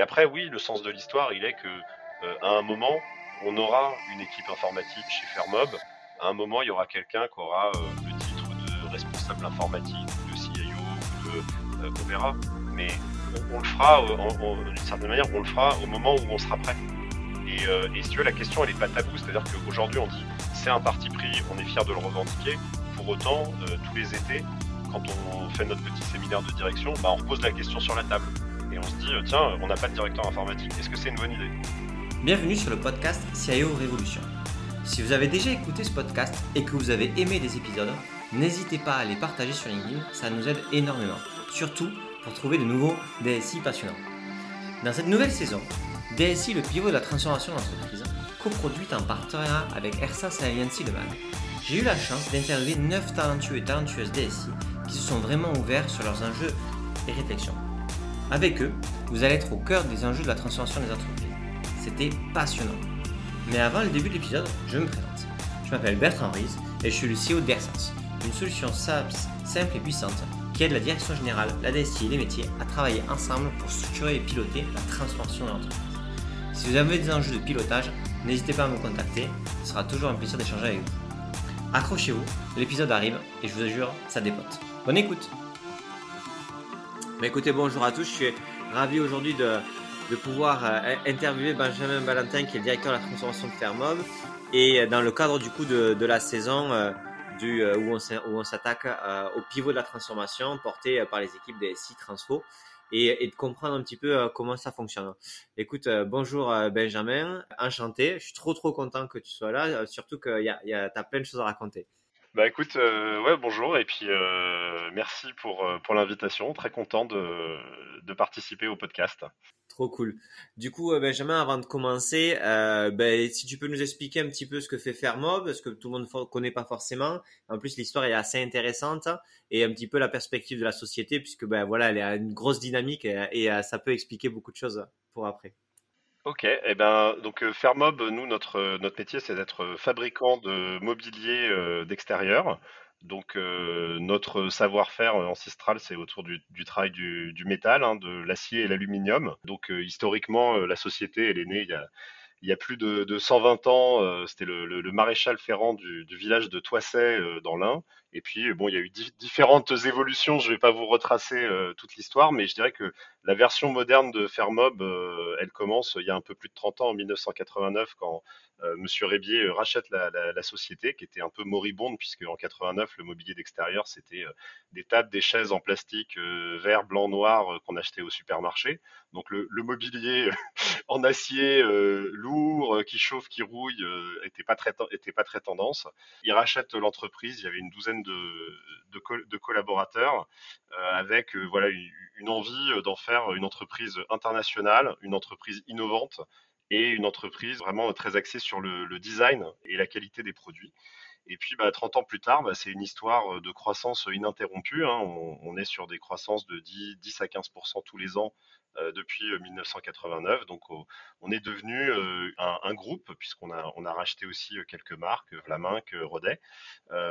Et après, oui, le sens de l'histoire, il est que à un moment, on aura une équipe informatique chez Fermob. À un moment, il y aura quelqu'un qui aura le titre de responsable informatique, de CIO, on verra. Mais on, le fera, d'une certaine manière, on le fera au moment où on sera prêt. Et, et si tu veux, la question, elle n'est pas taboue. C'est-à-dire qu'aujourd'hui, on dit c'est un parti pris, on est fier de le revendiquer. Pour autant, tous les étés, quand on fait notre petit séminaire de direction, bah, on repose la question sur la table. Et on se dit, euh, tiens, on n'a pas de directeur informatique, est-ce que c'est une bonne idée? Bienvenue sur le podcast CIO Révolution. Si vous avez déjà écouté ce podcast et que vous avez aimé des épisodes, n'hésitez pas à les partager sur LinkedIn, ça nous aide énormément. Surtout pour trouver de nouveaux DSI passionnants. Dans cette nouvelle saison, DSI, le pivot de la transformation d'entreprise, coproduite en partenariat avec ERSAS Alliancy Le j'ai eu la chance d'interviewer 9 talentueux et talentueuses DSI qui se sont vraiment ouverts sur leurs enjeux et réflexions. Avec eux, vous allez être au cœur des enjeux de la transformation des entreprises. C'était passionnant. Mais avant le début de l'épisode, je me présente. Je m'appelle Bertrand Ries et je suis le CEO d'Ersens, une solution SaaS simple et puissante qui aide la direction générale, la DSI et les métiers à travailler ensemble pour structurer et piloter la transformation de l'entreprise. Si vous avez des enjeux de pilotage, n'hésitez pas à me contacter, ce sera toujours un plaisir d'échanger avec vous. Accrochez-vous, l'épisode arrive et je vous jure, ça dépote. Bonne écoute bah, Écoutez, bonjour à tous, je suis ravi aujourd'hui de, pouvoir euh, interviewer Benjamin Valentin qui est le directeur de la transformation de Fermob et euh, dans le cadre du coup de, la saison euh, où on s'attaque au pivot de la transformation porté par les équipes des SI Transfo et, de comprendre un petit peu comment ça fonctionne. Écoute, bonjour Benjamin, enchanté, je suis trop trop content que tu sois là, surtout que tu as plein de choses à raconter. Bah écoute, euh, ouais, bonjour et puis euh, merci pour, euh, pour l'invitation. Très content de, de participer au podcast. Trop cool. Du coup, Benjamin, avant de commencer, ben, si tu peux nous expliquer un petit peu ce que fait Fermob, parce que tout le monde ne connaît pas forcément. En plus, l'histoire est assez intéressante et un petit peu la perspective de la société, puisque ben voilà, elle a une grosse dynamique et ça peut expliquer beaucoup de choses pour après. Ok, et eh ben donc euh, Fermob, nous notre euh, notre métier c'est d'être fabricant de mobilier euh, d'extérieur. Donc notre savoir-faire ancestral c'est autour du, travail du, métal, hein, de l'acier et l'aluminium. Donc historiquement la société elle est née il y a plus de, de 120 ans, euh, c'était le, maréchal ferrant du, village de Toisset euh, dans l'Ain. Et puis, bon, il y a eu différentes évolutions. Je ne vais pas vous retracer euh, toute l'histoire, mais je dirais que la version moderne de Fermob, elle commence il y a un peu plus de 30 ans, en 1989, quand euh, Monsieur Rébier euh, rachète la, société qui était un peu moribonde puisque en 89 le mobilier d'extérieur c'était euh, des tables, des chaises en plastique vert, blanc, noir qu'on achetait au supermarché. Donc le, mobilier en acier lourd qui chauffe, qui rouille était pas très pas très tendance. Il rachète l'entreprise, il y avait une douzaine de, collaborateurs avec voilà une envie d'en faire une entreprise internationale, une entreprise innovante et une entreprise vraiment très axée sur le, design et la qualité des produits. Et puis, bah, 30 ans plus tard, bah, c'est une histoire de croissance ininterrompue. Hein. On, est sur des croissances de 10, 10 à 15% tous les ans euh, depuis 1989. Euh, Donc, on est devenu euh, un, groupe puisqu'on a, racheté aussi quelques marques, Vlaminck, Rodet.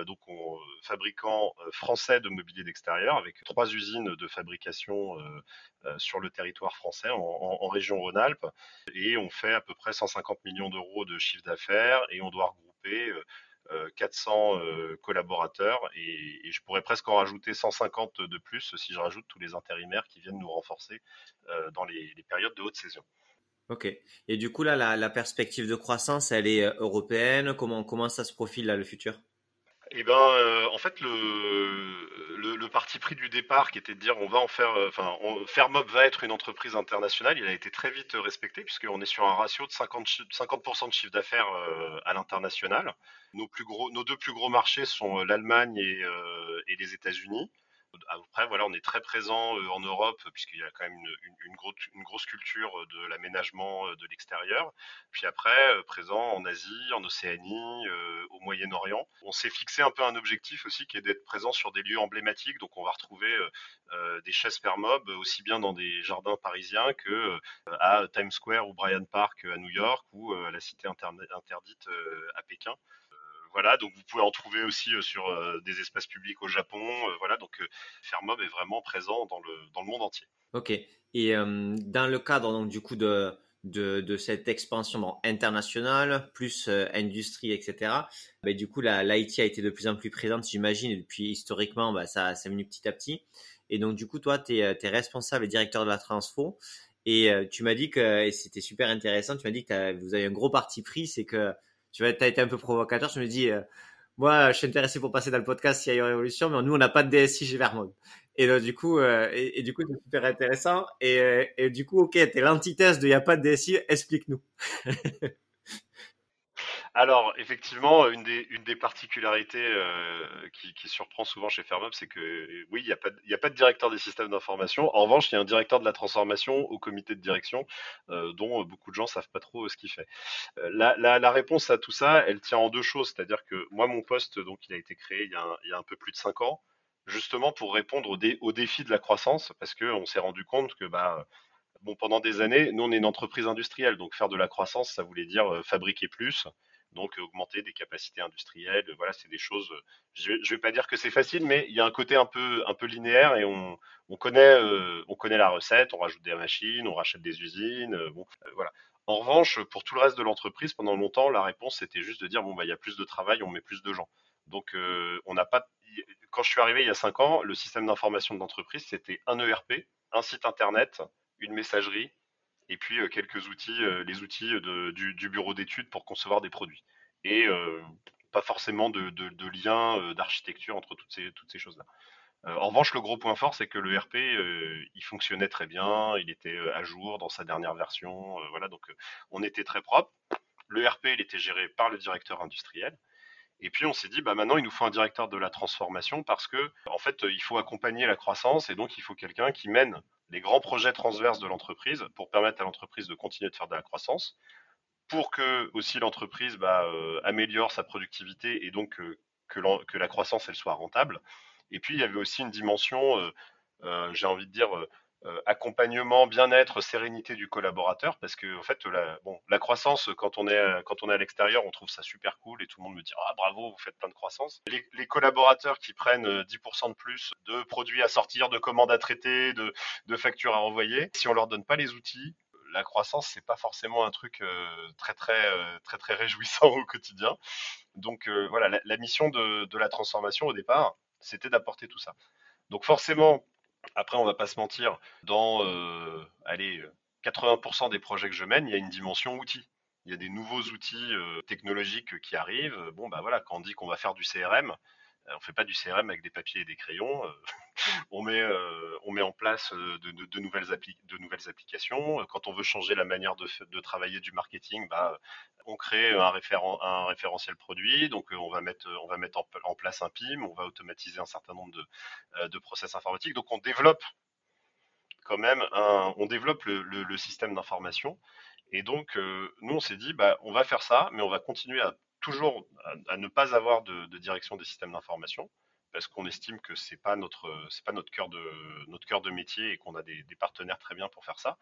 donc, on, fabricant français de mobilier d'extérieur avec trois usines de fabrication sur le territoire français en région Rhône-Alpes. Et on fait à peu près 150 millions d'euros de chiffre d'affaires et on doit regrouper 400 euh, euh, collaborateurs et, je pourrais presque en rajouter 150 de plus si je rajoute tous les intérimaires qui viennent nous renforcer euh, dans les, périodes de haute saison. Ok. Et du coup, là, la, perspective de croissance, elle est européenne? Comment, comment ça se profile, là, le futur? Eh ben, euh, en fait, le, parti pris du départ, qui était de dire on va en faire, euh, enfin, Fermob va être une entreprise internationale, il a été très vite respecté puisqu'on est sur un ratio de 50, 50% de chiffre d'affaires euh, à l'international. Nos deux plus gros marchés sont l'Allemagne et les États-Unis. Après, voilà, on est très présent euh, en Europe puisqu'il y a quand même une, grosse, culture de l'aménagement euh, de l'extérieur. Puis après, euh, présent en Asie, en Océanie, au Moyen-Orient. On s'est fixé un peu un objectif aussi qui est d'être présent sur des lieux emblématiques. Donc, on va retrouver des chaises Permob aussi bien dans des jardins parisiens que à Times Square ou Bryant Park à New York ou à la cité interdite à Pékin voilà, donc vous pouvez en trouver aussi sur des espaces publics au Japon. voilà, donc Fermob est vraiment présent dans le, dans le monde entier. Ok. Et dans le cadre donc du coup de, de, cette expansion internationale, plus industrie, etc. Bah, du coup, l'IT a été de plus en plus présente, j'imagine, et puis historiquement, bah, ça, ça venu petit à petit. Et donc, du coup, toi, tu es, es, responsable et directeur de la Transfo. Et tu m'as dit que, et c'était super intéressant, tu m'as dit que vous avez un gros parti pris, c'est que tu as été un peu provocateur. Tu me dis, moi, je suis intéressé pour passer dans le podcast CIO Révolution, mais nous, on n'a pas de DSI chez Vermont. Et donc, du coup, euh, et, du coup, c'est super intéressant. Et, euh, et, du coup, ok, t'es l'antithèse de il n'y a pas de DSI, explique-nous. Alors, effectivement, une des, particularités euh, qui, surprend souvent chez Fermob, c'est que oui, il n'y a, pas de, directeur des systèmes d'information. En revanche, il y a un directeur de la transformation au comité de direction, euh, dont beaucoup de gens savent pas trop ce qu'il fait. Euh, la, réponse à tout ça, elle tient en deux choses. C'est-à-dire que moi, mon poste, donc, il a été créé il y a un, il y a un peu plus de cinq ans, justement pour répondre aux, dé, aux défis de la croissance, parce qu'on s'est rendu compte que bah, bon, pendant des années, nous, on est une entreprise industrielle, donc faire de la croissance, ça voulait dire fabriquer plus, donc augmenter des capacités industrielles. Voilà, c'est des choses. Je, ne vais pas dire que c'est facile, mais il y a un côté un peu un peu linéaire et on, on connaît euh, on connaît la recette. On rajoute des machines, on rachète des usines. Euh, bon, euh, voilà. En revanche, pour tout le reste de l'entreprise, pendant longtemps, la réponse c'était juste de dire bon bah il y a plus de travail, on met plus de gens. Donc on n'a pas. Quand je suis arrivé il y a cinq ans, le système d'information de l'entreprise c'était un ERP, un site internet, une messagerie et puis euh, quelques outils, euh, les outils du, bureau d'études pour concevoir des produits. Et euh, pas forcément de, lien d'architecture entre toutes ces, toutes ces choses-là. en revanche, le gros point fort, c'est que le RP, il fonctionnait très bien, il était à jour dans sa dernière version, voilà, donc on était très propre. Le RP, il était géré par le directeur industriel. Et puis on s'est dit, bah maintenant il nous faut un directeur de la transformation parce que en fait il faut accompagner la croissance et donc il faut quelqu'un qui mène les grands projets transverses de l'entreprise pour permettre à l'entreprise de continuer de faire de la croissance, pour que aussi l'entreprise bah, euh, améliore sa productivité et donc euh, que, la croissance elle soit rentable. Et puis il y avait aussi une dimension, euh, j'ai envie de dire euh, accompagnement, bien-être, sérénité du collaborateur, parce que en fait, la, bon, la croissance, quand on est quand on est à l'extérieur, on trouve ça super cool et tout le monde me dit ah bravo, vous faites plein de croissance. Les, collaborateurs qui prennent 10% euh, de plus de produits à sortir, de commandes à traiter, de, factures à envoyer, si on leur donne pas les outils, la croissance c'est pas forcément un truc euh, très très très très réjouissant au quotidien. Donc voilà, la, mission de la transformation au départ, c'était d'apporter tout ça. Donc forcément, après, on va pas se mentir, dans euh, allez, 80% des projets que je mène, il y a une dimension outil. Il y a des nouveaux outils euh, technologiques qui arrivent. Bon, bah voilà, quand on dit qu'on va faire du CRM, euh, on fait pas du CRM avec des papiers et des crayons. Euh, on met on met en place de, nouvelles de nouvelles applications. Quand on veut changer la manière de, travailler du marketing, bah, on crée un, référent, un référentiel produit. Donc on va mettre on va mettre en, place un PIM. On va automatiser un certain nombre de, de process informatiques. Donc on développe quand même un, on développe le, système d'information. Et donc, nous, on s'est dit, bah, on va faire ça, mais on va continuer à toujours à, ne pas avoir de, direction des systèmes d'information parce qu'on estime que c'est pas notre c'est pas notre cœur de notre cœur de métier et qu'on a des, partenaires très bien pour faire ça.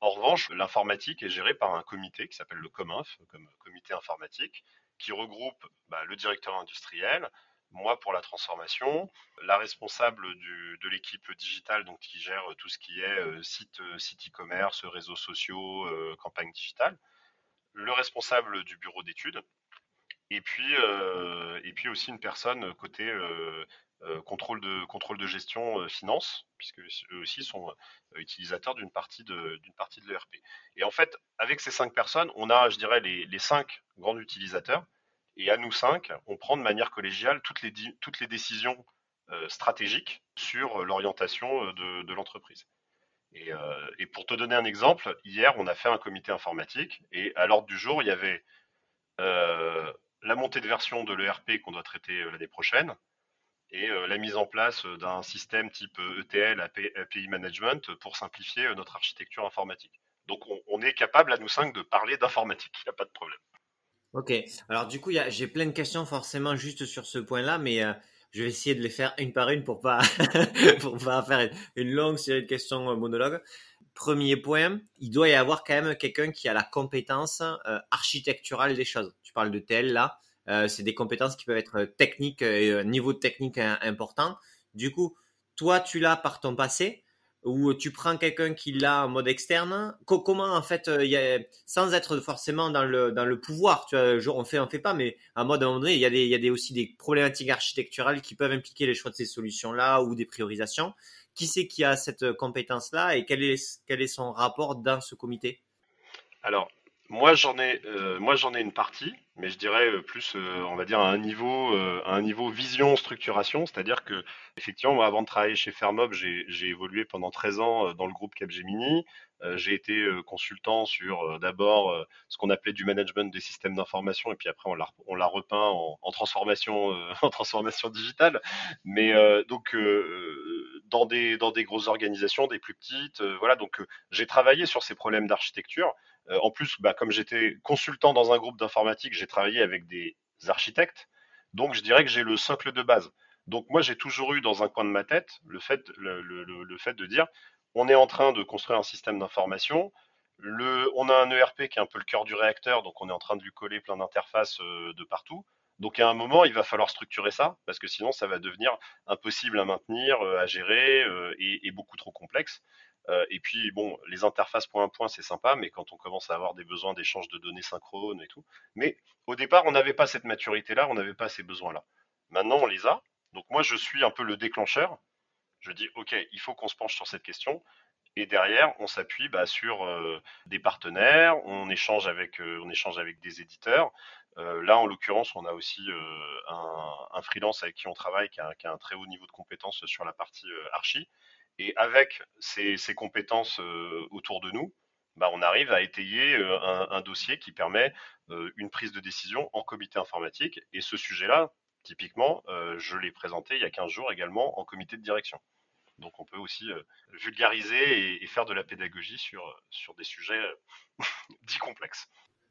En revanche, l'informatique est gérée par un comité qui s'appelle le COMINF, comme comité informatique, qui regroupe bah, le directeur industriel, moi pour la transformation, la responsable de l'équipe digitale, donc qui gère tout ce qui est euh, site site e-commerce, réseaux sociaux, euh, campagne digitale, le responsable du bureau d'études et puis, euh, et puis aussi une personne côté euh, euh, contrôle, de, contrôle de gestion finance, puisque eux aussi sont utilisateurs d'une partie de, d'une partie de l'ERP. Et en fait, avec ces cinq personnes, on a, je dirais, les, les cinq grands utilisateurs. Et à nous cinq, on prend de manière collégiale toutes les, toutes les décisions stratégiques sur l'orientation de, de l'entreprise. Et, et, pour te donner un exemple, hier, on a fait un comité informatique et à l'ordre du jour, il y avait euh, la montée de version de l'ERP qu'on doit traiter euh, l'année prochaine et euh, la mise en place euh, d'un système type ETL, API Management, pour simplifier notre architecture informatique. Donc on, est capable à nous cinq de parler d'informatique, il n'y a pas de problème. Ok, alors du coup j'ai plein de questions forcément juste sur ce point-là, mais je vais essayer de les faire une par une pour pas pas faire une longue série de questions monologues. Premier point, il doit y avoir quand même quelqu'un qui a la compétence architecturale des choses tu parles de tel là. c'est des compétences qui peuvent être techniques et niveau technique important. Du coup, toi, tu l'as par ton passé ou tu prends quelqu'un qui l'a en mode externe? Comment en fait y a, sans être forcément dans le dans le pouvoir tu vois on fait on fait pas mais à mode un moment donné il y a des y a des aussi des problématiques architecturales qui peuvent impliquer les choix de ces solutions là ou des priorisations qui c'est qui a cette compétence-là et quel est, quel est son rapport dans ce comité? Alors, moi j'en ai, euh, ai une partie, mais je dirais euh, plus, euh, on va dire à un niveau, un niveau vision structuration, c'est-à-dire que effectivement, moi avant de travailler chez Fermob, j'ai évolué pendant 13 ans dans le groupe Capgemini. j'ai été consultant sur d'abord ce qu'on appelait du management des systèmes d'information, et puis après on l'a repeint en, en transformation, en transformation digitale. Mais donc dans des dans des grosses organisations, des plus petites, voilà. Donc j'ai travaillé sur ces problèmes d'architecture. Euh, en plus, bah, comme j'étais consultant dans un groupe d'informatique, j'ai travaillé avec des architectes. Donc, je dirais que j'ai le socle de base. Donc, moi, j'ai toujours eu dans un coin de ma tête le fait, le, fait de dire on est en train de construire un système d'information. on a un ERP qui est un peu le cœur du réacteur, donc on est en train de lui coller plein d'interfaces euh, de partout. Donc à un moment, il va falloir structurer ça, parce que sinon, ça va devenir impossible à maintenir, euh, à gérer et, beaucoup trop complexe. Euh, et puis, bon, les interfaces point à point, c'est sympa, mais quand on commence à avoir des besoins d'échange de données synchrones et tout. Mais au départ, on n'avait pas cette maturité-là, on n'avait pas ces besoins-là. Maintenant, on les a. Donc moi, je suis un peu le déclencheur. Je dis, OK, il faut qu'on se penche sur cette question. Et derrière, on s'appuie bah, sur euh, des partenaires, euh, on échange avec des éditeurs. Là, en l'occurrence, on a aussi un, freelance avec qui on travaille qui a, un très haut niveau de compétences sur la partie archi. Et avec ces, compétences euh, autour de nous, bah, on arrive à étayer euh, un, dossier qui permet euh, une prise de décision en comité informatique. Et ce sujet-là, typiquement, je l'ai présenté il y a 15 jours également en comité de direction. Donc on peut aussi vulgariser et, faire de la pédagogie sur des sujets dits complexes.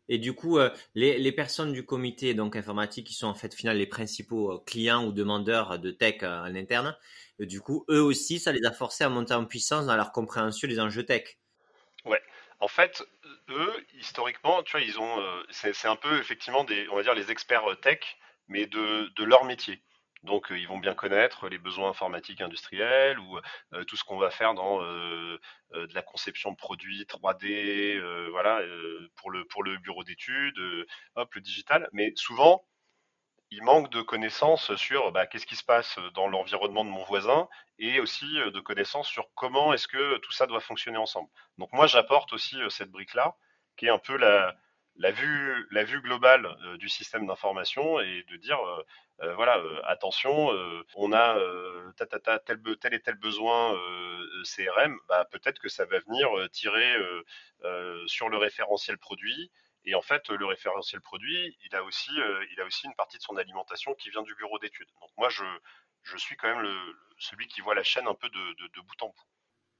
Et du coup, les, personnes du comité donc informatique qui sont en fait final les principaux clients ou demandeurs de tech en interne, du coup, eux aussi, ça les a forcés à monter en puissance dans leur compréhension des enjeux tech. Ouais. En fait, eux, historiquement, tu vois, euh, c'est un peu effectivement des, on va dire, les experts euh, tech, mais de, leur métier. Donc, euh, ils vont bien connaître les besoins informatiques industriels ou tout ce qu'on va faire dans de la conception de produits 3D, voilà, pour le pour le bureau d'études, hop, le digital. Mais souvent, il manque de connaissances sur bah, qu'est-ce qui se passe dans l'environnement de mon voisin et aussi euh, de connaissances sur comment est-ce que tout ça doit fonctionner ensemble. Donc moi j'apporte aussi euh, cette brique-là qui est un peu la, la, vue, la vue globale euh, du système d'information et de dire voilà attention on a tel, tel, et tel besoin CRM bah, peut-être que ça va venir tirer sur le référentiel produit et en fait, le référentiel produit, il a aussi, euh, il a aussi une partie de son alimentation qui vient du bureau d'études. Donc moi, je, je suis quand même le, celui qui voit la chaîne un peu de, de, bout en bout.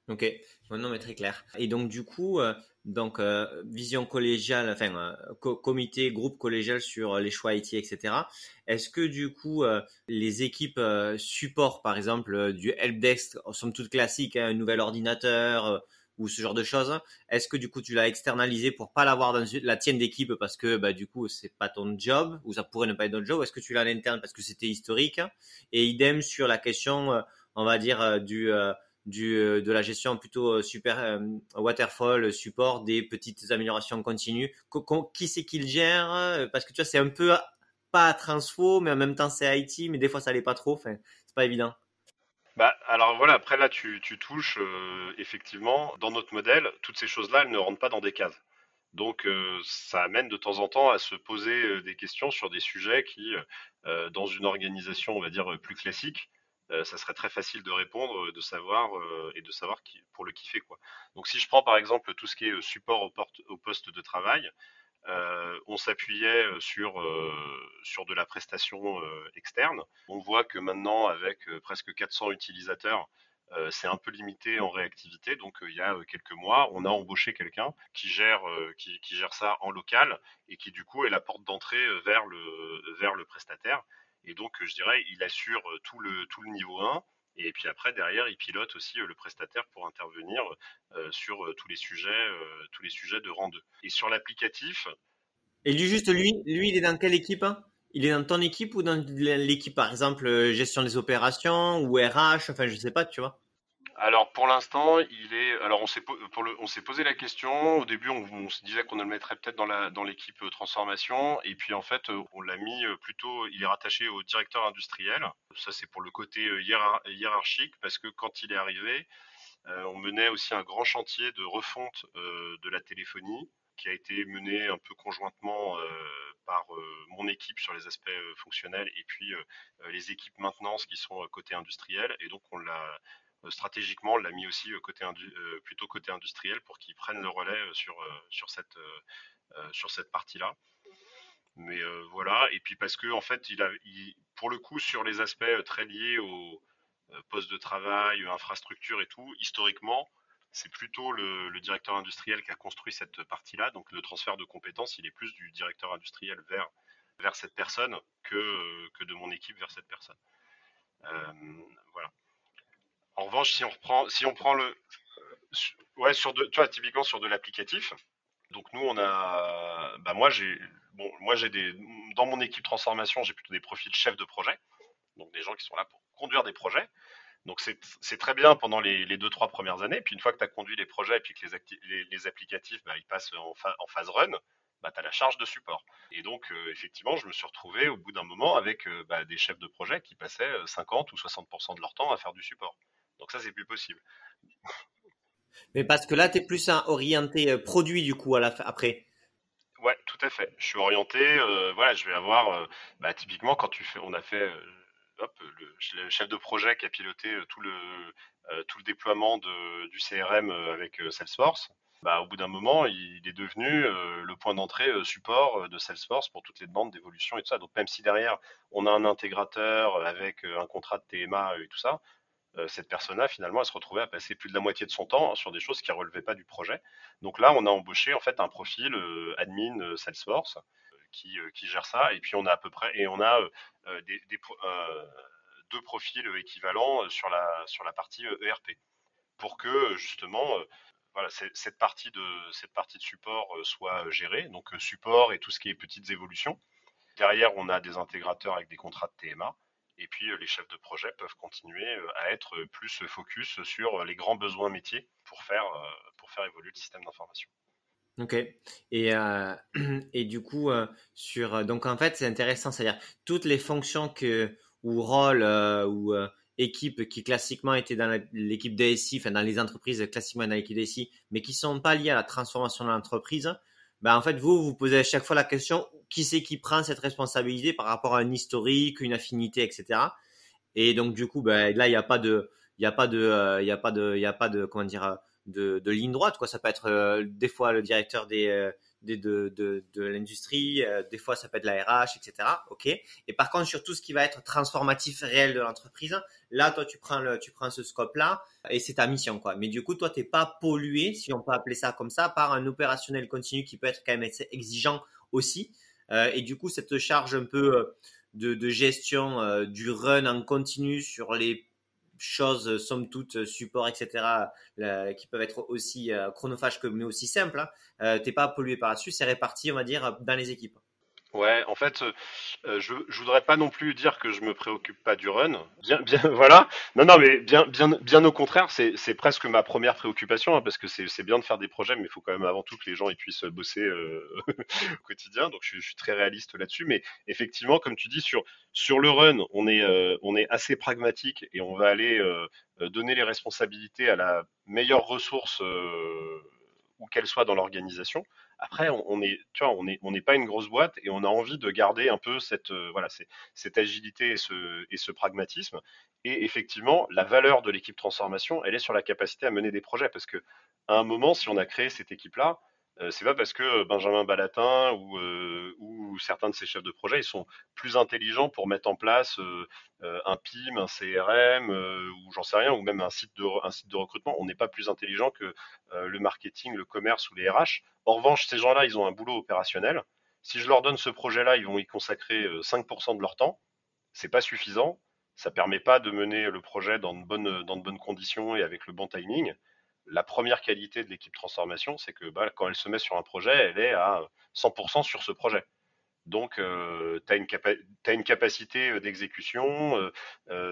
Ok, non mais très clair. Et donc du coup, euh, donc euh, vision collégiale, enfin comité, groupe collégial sur les choix IT, etc. Est-ce que du coup les équipes support, par exemple du helpdesk, sont toutes classiques, hein, un nouvel ordinateur, ou ce genre de choses. Est-ce que du coup tu l'as externalisé pour pas l'avoir dans la tienne d'équipe parce que bah, du coup c'est pas ton job ou ça pourrait ne pas être ton job? Est-ce que tu l'as à l'interne parce que c'était historique? Et idem sur la question euh, on va dire euh, du euh, du de la gestion plutôt super waterfall support des petites améliorations continues qui c'est qui le gère parce que tu vois c'est un peu pas transfo mais en même temps c'est IT mais des fois ça l'est pas trop enfin c'est pas évident bah, alors voilà, après là, tu, touches euh, effectivement, dans notre modèle, toutes ces choses-là, elles ne rentrent pas dans des cases. Donc euh, ça amène de temps en temps à se poser euh, des questions sur des sujets qui, dans une organisation, on va dire, plus classique, ça serait très facile de répondre, de savoir et de savoir pour le kiffer quoi. Donc si je prends par exemple tout ce qui est support au, poste de travail, euh, on s'appuyait euh, sur, euh, sur de la prestation externe. On voit que maintenant, avec presque 400 utilisateurs, c'est un peu limité en réactivité. Donc, il y a quelques mois, on a embauché quelqu'un qui gère, qui, gère ça en local et qui, du coup, est la porte d'entrée vers le, vers le prestataire. Et donc, je dirais, il assure tout le, tout le niveau 1 et puis après, derrière, il pilote aussi euh, le prestataire pour intervenir euh, sur euh, tous les sujets, tous les sujets de rang 2. Et sur l'applicatif. Et lui, juste lui, lui, il est dans quelle équipe hein? Il est dans ton équipe ou dans l'équipe, par exemple, gestion des opérations ou RH, enfin, je sais pas, tu vois? Alors pour l'instant, il est. Alors on s'est posé la question. Au début, on, se disait qu'on le mettrait peut-être dans l'équipe euh, transformation, et puis en fait, euh, on l'a mis euh, plutôt. Il est rattaché au directeur industriel. Ça, c'est pour le côté hiérarchique, parce que quand il est arrivé, on menait aussi un grand chantier de refonte de la téléphonie qui a été mené un peu conjointement par mon équipe sur les aspects fonctionnels et puis les équipes maintenance qui sont côté industriel. Et donc on l'a stratégiquement, on l'a mis aussi euh, côté euh, plutôt côté industriel pour qu'ils prennent le relais sur, sur cette, sur cette partie-là. Mais voilà, et puis parce que en fait, il a, pour le coup, sur les aspects très liés au poste de travail, infrastructure et tout, historiquement, c'est plutôt le, directeur industriel qui a construit cette partie-là. Donc le transfert de compétences, il est plus du directeur industriel vers, vers cette personne que, que de mon équipe vers cette personne. voilà. En revanche, si on reprend, si on prend le, ouais, sur de, tu vois, typiquement sur de l'applicatif. Donc nous, on a, bah moi j'ai, bon, moi j'ai des, dans mon équipe transformation, j'ai plutôt des profils chefs de projet, donc des gens qui sont là pour conduire des projets. Donc c'est très bien pendant les, les, deux trois premières années. Puis une fois que tu as conduit les projets et puis que les, les, applicatifs, bah, ils passent en, en phase run, bah, tu as la charge de support. Et donc, euh, effectivement, je me suis retrouvé au bout d'un moment avec euh, des chefs de projet qui passaient 50 euh, ou 60% de leur temps à faire du support. Donc ça, c'est plus possible. Mais parce que là, tu es plus orienté euh, produit du coup à la après. Ouais, tout à fait. Je suis orienté. Euh, voilà, je vais avoir. Euh, bah, typiquement, quand tu fais, on a fait. hop, le, chef de projet qui a piloté tout le tout le déploiement de, du CRM avec Salesforce. Bah, au bout d'un moment, il est devenu le point d'entrée support de Salesforce pour toutes les demandes d'évolution et tout ça. Donc même si derrière on a un intégrateur avec un contrat de TMA et tout ça, cette personne-là, finalement, elle se retrouvait à passer plus de la moitié de son temps sur des choses qui ne relevaient pas du projet. Donc là, on a embauché en fait un profil euh, admin euh, Salesforce qui, gère ça. Et puis on a à peu près et on a des, deux profils équivalents sur la partie ERP pour que justement voilà, cette partie de cette partie de support soit gérée. Donc support et tout ce qui est petites évolutions. Derrière, on a des intégrateurs avec des contrats de TMA. Et puis euh, les chefs de projet peuvent continuer euh, à être plus focus sur les grands besoins métiers pour faire, euh, pour faire évoluer le système d'information. Ok. Et, et du coup, sur donc en fait, c'est intéressant, c'est-à-dire toutes les fonctions que ou rôles ou équipes qui classiquement étaient dans l'équipe DSI, enfin dans les entreprises classiquement dans l'équipe DSI, mais qui sont pas liées à la transformation de l'entreprise, ben en fait vous vous posez à chaque fois la question qui c'est qui prend cette responsabilité par rapport à un historique, une affinité, etc. Et donc du coup, ben, là il n'y a pas de, il y a pas de, euh, il y a pas de, il a pas de, comment dire, de, de ligne droite quoi. Ça peut être euh, des fois le directeur des, euh, de, de, de l'industrie, des fois ça peut être la RH, etc. Ok. Et par contre sur tout ce qui va être transformatif réel de l'entreprise, là toi tu prends le, tu prends ce scope là et c'est ta mission quoi. Mais du coup toi t'es pas pollué, si on peut appeler ça comme ça, par un opérationnel continu qui peut être quand même exigeant aussi. Euh, et du coup, cette charge un peu euh, de, gestion euh, du run en continu sur les choses, somme toute, support, etc., qui peuvent être aussi chronophages que, mais aussi simples, hein, t'es pas pollué par là-dessus, c'est réparti, on va dire, dans les équipes. Ouais, en fait, euh, je, je voudrais pas non plus dire que je me préoccupe pas du run. Bien, bien, voilà. Non, non, mais bien, bien, bien au contraire, c'est, presque ma première préoccupation, hein, parce que c'est, bien de faire des projets, mais il faut quand même avant tout que les gens ils puissent bosser euh, au quotidien. Donc, je, suis très réaliste là-dessus. Mais effectivement, comme tu dis, sur sur le run, on est euh, on est assez pragmatique et on va aller donner les responsabilités à la meilleure ressource où qu'elle soit dans l'organisation. Après, on, on est, on n'est pas une grosse boîte et on a envie de garder un peu cette, euh, cette agilité et ce, et ce pragmatisme. Et effectivement, la valeur de l'équipe transformation, elle est sur la capacité à mener des projets parce que à un moment, si on a créé cette équipe-là, c'est pas parce que euh, Benjamin Balatin ou, euh, ou, certains de ses chefs de projet ils sont plus intelligents pour mettre en place un PIM, un CRM ou j'en sais rien ou même un site de recrutement. On n'est pas plus intelligent que le marketing, le commerce ou les RH. En revanche, ces gens-là, ils ont un boulot opérationnel. Si je leur donne ce projet-là, ils vont y consacrer 5% de leur temps. C'est pas suffisant. Ça permet pas de mener le projet dans de bonnes conditions et avec le bon timing la première qualité de l'équipe transformation, c'est que bah, quand elle se met sur un projet, elle est à 100% sur ce projet. Donc, tu as, une capacité d'exécution,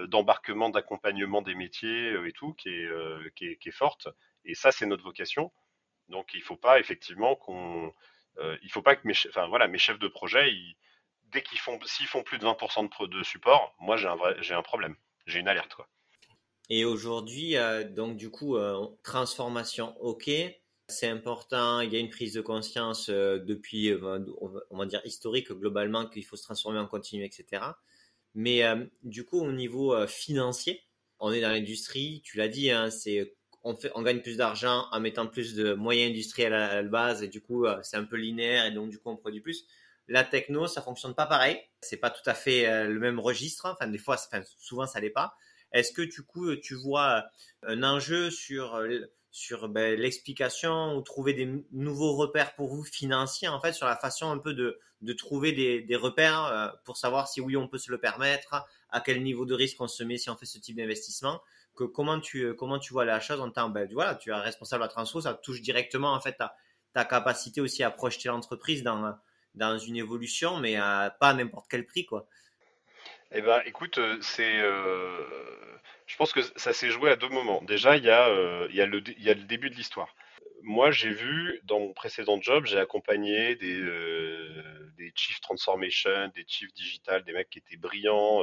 d'embarquement, d'accompagnement des métiers et tout qui est, forte. Et ça, c'est notre vocation. Donc, il ne faut pas effectivement qu'on, il faut pas que mes, chefs de projet, dès qu'ils font, s'ils font plus de 20% de, de support, moi j'ai un j'ai un problème, j'ai une alerte quoi. Et aujourd'hui, donc du coup, transformation, ok, c'est important. Il y a une prise de conscience depuis, on va dire historique globalement, qu'il faut se transformer en continu, etc. Mais du coup, au niveau financier, on est dans l'industrie. Tu l'as dit, hein, c'est on, fait, on gagne plus d'argent en mettant plus de moyens industriels à la base et du coup c'est un peu linéaire et donc du coup on produit plus. La techno, ça fonctionne pas pareil. C'est pas tout à fait le même registre. Enfin, des fois, souvent, ça l'est pas. Est-ce que du coup, tu vois un enjeu sur sur ben, l'explication ou trouver des nouveaux repères pour vous financiers en fait sur la façon un peu de, de trouver des, des repères pour savoir si oui on peut se le permettre, à quel niveau de risque on se met si on fait ce type d'investissement? Que comment tu comment tu vois la chose en tant ben voilà tu es responsable à transfo ça touche directement en fait ta, ta capacité aussi à projeter l'entreprise dans dans une évolution, mais à pas à n'importe quel prix, quoi. Eh ben, écoute, euh, c'est, euh, je pense que ça s'est joué à deux moments. Déjà, il y a, euh, il y a le, début de l'histoire. Moi, j'ai vu dans mon précédent job, j'ai accompagné des, des chief transformation, des chief digital, des mecs qui étaient brillants,